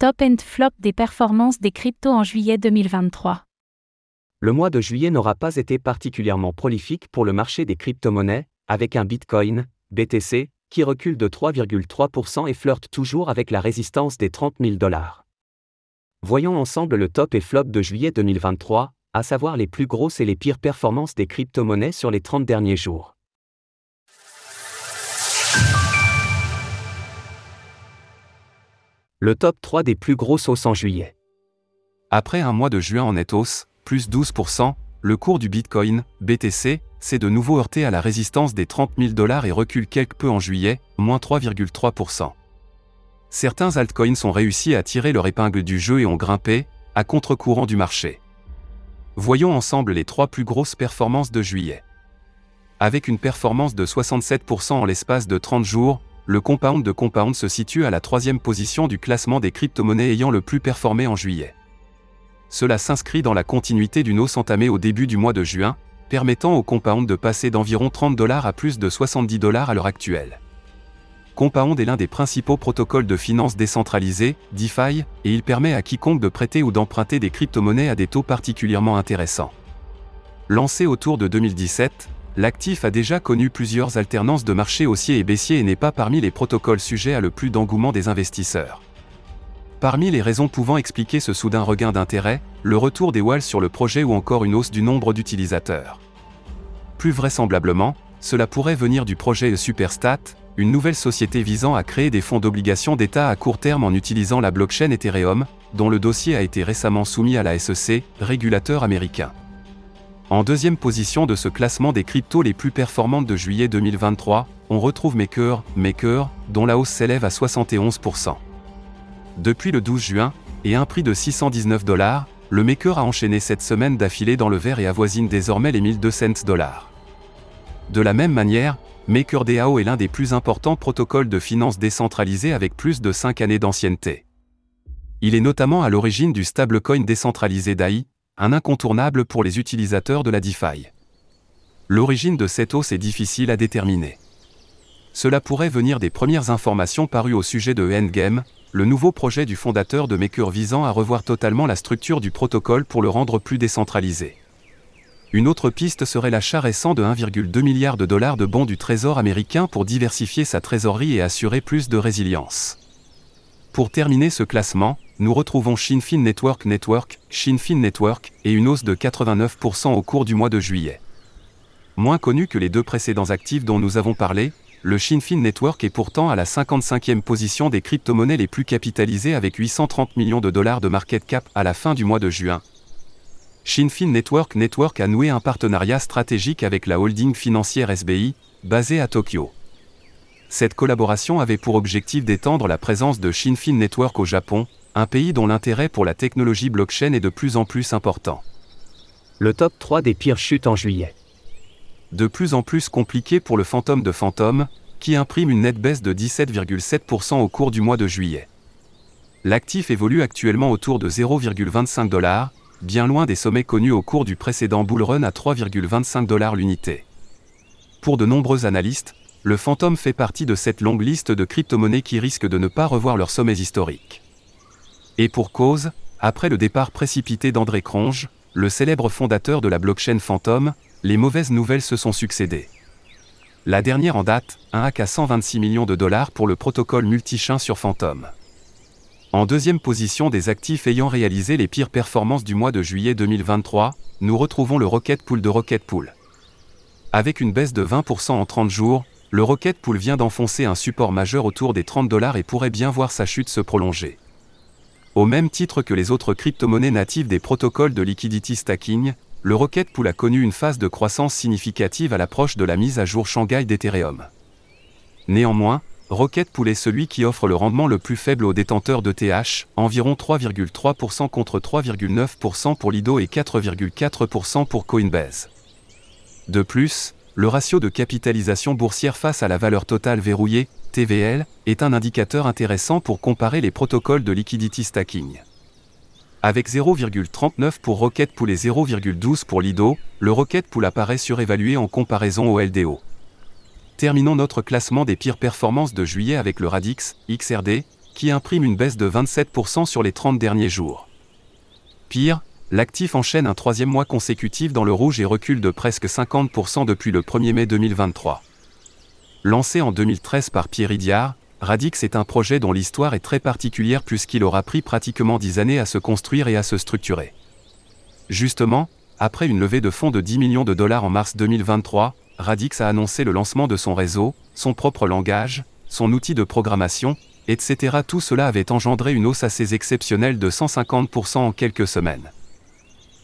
Top and flop des performances des cryptos en juillet 2023. Le mois de juillet n'aura pas été particulièrement prolifique pour le marché des crypto-monnaies, avec un Bitcoin, BTC, qui recule de 3,3% et flirte toujours avec la résistance des 30 000 dollars. Voyons ensemble le top et flop de juillet 2023, à savoir les plus grosses et les pires performances des crypto-monnaies sur les 30 derniers jours. Le top 3 des plus grosses hausses en juillet. Après un mois de juin en net hausse, plus 12%, le cours du Bitcoin, BTC, s'est de nouveau heurté à la résistance des 30 000 dollars et recule quelque peu en juillet, moins 3,3%. Certains altcoins ont réussi à tirer leur épingle du jeu et ont grimpé, à contre-courant du marché. Voyons ensemble les trois plus grosses performances de juillet. Avec une performance de 67% en l'espace de 30 jours, le compound de compound se situe à la troisième position du classement des crypto-monnaies ayant le plus performé en juillet. Cela s'inscrit dans la continuité d'une hausse entamée au début du mois de juin, permettant au compound de passer d'environ 30 dollars à plus de 70 dollars à l'heure actuelle. Compound est l'un des principaux protocoles de finance décentralisés, DeFi, et il permet à quiconque de prêter ou d'emprunter des crypto-monnaies à des taux particulièrement intéressants. Lancé autour de 2017, l'actif a déjà connu plusieurs alternances de marché haussier et baissier et n'est pas parmi les protocoles sujets à le plus d'engouement des investisseurs. Parmi les raisons pouvant expliquer ce soudain regain d'intérêt, le retour des walls sur le projet ou encore une hausse du nombre d'utilisateurs. Plus vraisemblablement, cela pourrait venir du projet Superstat, une nouvelle société visant à créer des fonds d'obligation d'État à court terme en utilisant la blockchain Ethereum, dont le dossier a été récemment soumis à la SEC, régulateur américain. En deuxième position de ce classement des cryptos les plus performantes de juillet 2023, on retrouve Maker, Maker, dont la hausse s'élève à 71%. Depuis le 12 juin, et un prix de 619 dollars, le Maker a enchaîné cette semaine d'affilée dans le vert et avoisine désormais les 1200 dollars. De la même manière, MakerDAO est l'un des plus importants protocoles de finance décentralisés avec plus de 5 années d'ancienneté. Il est notamment à l'origine du stablecoin décentralisé DAI, un incontournable pour les utilisateurs de la DeFi. L'origine de cette hausse est difficile à déterminer. Cela pourrait venir des premières informations parues au sujet de Endgame, le nouveau projet du fondateur de Maker visant à revoir totalement la structure du protocole pour le rendre plus décentralisé. Une autre piste serait l'achat récent de 1,2 milliard de dollars de bons du Trésor américain pour diversifier sa trésorerie et assurer plus de résilience. Pour terminer ce classement, nous retrouvons Shinfin Network Network, Shinfin Network, et une hausse de 89% au cours du mois de juillet. Moins connu que les deux précédents actifs dont nous avons parlé, le Shinfin Network est pourtant à la 55e position des crypto-monnaies les plus capitalisées avec 830 millions de dollars de market cap à la fin du mois de juin. Shinfin Network Network a noué un partenariat stratégique avec la holding financière SBI, basée à Tokyo. Cette collaboration avait pour objectif d'étendre la présence de Shinfin Network au Japon, un pays dont l'intérêt pour la technologie blockchain est de plus en plus important. Le top 3 des pires chutes en juillet. De plus en plus compliqué pour le fantôme de fantôme, qui imprime une nette baisse de 17,7% au cours du mois de juillet. L'actif évolue actuellement autour de 0,25 dollars, bien loin des sommets connus au cours du précédent bull run à 3,25 dollars l'unité. Pour de nombreux analystes, le fantôme fait partie de cette longue liste de crypto-monnaies qui risquent de ne pas revoir leurs sommets historiques. Et pour cause, après le départ précipité d'André Cronge, le célèbre fondateur de la blockchain Phantom, les mauvaises nouvelles se sont succédées. La dernière en date, un hack à 126 millions de dollars pour le protocole multichain sur Phantom. En deuxième position des actifs ayant réalisé les pires performances du mois de juillet 2023, nous retrouvons le Rocket Pool de Rocket Pool. Avec une baisse de 20% en 30 jours, le Rocket Pool vient d'enfoncer un support majeur autour des 30 dollars et pourrait bien voir sa chute se prolonger. Au même titre que les autres crypto-monnaies natives des protocoles de liquidity stacking, le Rocket Pool a connu une phase de croissance significative à l'approche de la mise à jour Shanghai d'Ethereum. Néanmoins, Rocket Pool est celui qui offre le rendement le plus faible aux détenteurs de TH, environ 3,3% contre 3,9% pour Lido et 4,4% pour Coinbase. De plus, le ratio de capitalisation boursière face à la valeur totale verrouillée, TVL, est un indicateur intéressant pour comparer les protocoles de liquidity stacking. Avec 0,39 pour Rocket Pool et 0,12 pour Lido, le Rocket Pool apparaît surévalué en comparaison au LDO. Terminons notre classement des pires performances de juillet avec le Radix, XRD, qui imprime une baisse de 27% sur les 30 derniers jours. Pire, l'actif enchaîne un troisième mois consécutif dans le rouge et recule de presque 50% depuis le 1er mai 2023. Lancé en 2013 par Pierre Idiard, Radix est un projet dont l'histoire est très particulière puisqu'il aura pris pratiquement 10 années à se construire et à se structurer. Justement, après une levée de fonds de 10 millions de dollars en mars 2023, Radix a annoncé le lancement de son réseau, son propre langage, son outil de programmation, etc. Tout cela avait engendré une hausse assez exceptionnelle de 150% en quelques semaines.